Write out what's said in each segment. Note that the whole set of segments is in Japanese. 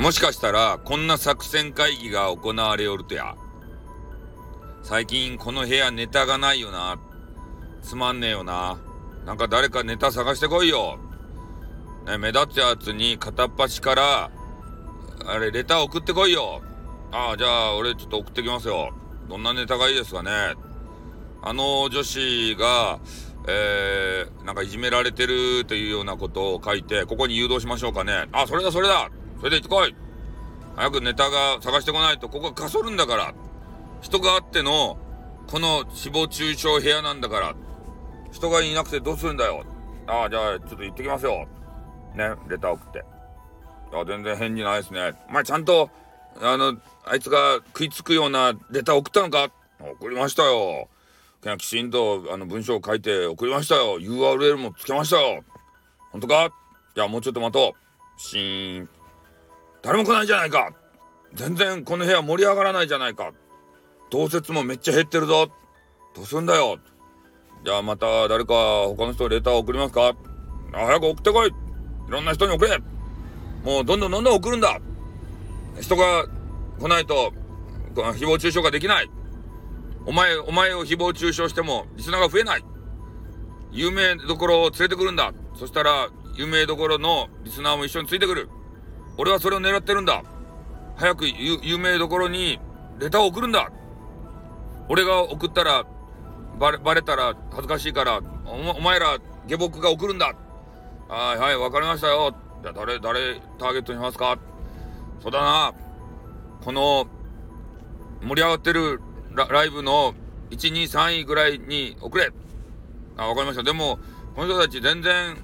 もしかしたら、こんな作戦会議が行われよるとや。最近この部屋ネタがないよな。つまんねえよな。なんか誰かネタ探してこいよ。ね、目立つやつに片っ端から、あれ、レター送ってこいよ。ああ、じゃあ、俺ちょっと送ってきますよ。どんなネタがいいですかね。あの女子が、えー、なんかいじめられてるというようなことを書いて、ここに誘導しましょうかね。あ、それだ、それだそれで行ってこい早くネタが探してこないと、ここはかそるんだから。人があっての、この誹謗中傷部屋なんだから。人がいなくてどうするんだよ。ああ、じゃあ、ちょっと行ってきますよ。ね、レター送って。あ、全然返事ないですね。お前ちゃんと、あの、あいつが食いつくようなレター送ったのか？送りましたよ。きちんとあの文章を書いて送りましたよ。URL もつけましたよ。本当か？じゃあもうちょっと待とう。シーン。誰も来ないじゃないか。全然この部屋盛り上がらないじゃないか。同説もめっちゃ減ってるぞ。どうすんだよ。じゃあまた誰か他の人レター送りますか早く送ってこい。いろんな人に送れ。もうどんどんどんどん送るんだ。人が来ないと、誹謗中傷ができない。お前、お前を誹謗中傷しても、リスナーが増えない。有名どころを連れてくるんだ。そしたら、有名どころのリスナーも一緒についてくる。俺はそれを狙ってるんだ。早く有名どころにレターを送るんだ。俺が送ったら、バレ、バレたら恥ずかしいから、おお前ら下僕が送るんだ。はいはい、わかりましたよ。じゃあ誰、誰ターゲットにしますか？そうだな。この、盛り上がってるラライブの1、2、3位ぐらいに送れ。あ、わかりました。でも、この人たち全然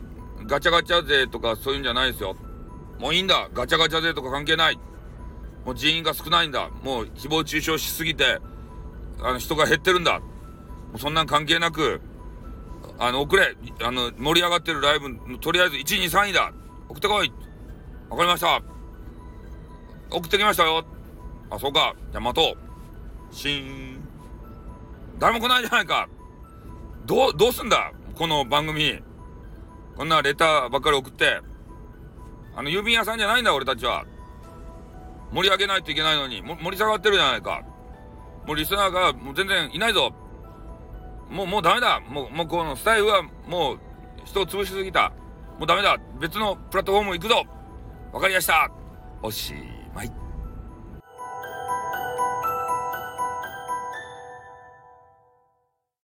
ガチャガチャ勢とかそういうんじゃないですよ。もういいんだ。ガチャガチャ勢とか関係ない。もう人員が少ないんだ。もう誹謗中傷しすぎて、あの人が減ってるんだ。もうそんなん関係なく、あの、送れ。あの、盛り上がってるライブの、とりあえず1、2、3位だ。送ってこい。わかりました。送ってきましたよ。あ、そうか。じゃあ待とう。シーン。誰も来ないじゃないか。どう、どうすんだこの番組。こんなレターばっかり送って。あの、郵便屋さんじゃないんだ、俺たちは。盛り上げないといけないのに、盛り下がってるじゃないか。もうリスナーがもう全然いないぞ。もう、もうダメだ。もう、もうこのスタイルはもう人を潰しすぎた。もうダメだ。別のプラットフォーム行くぞ。わかりました。おしまい。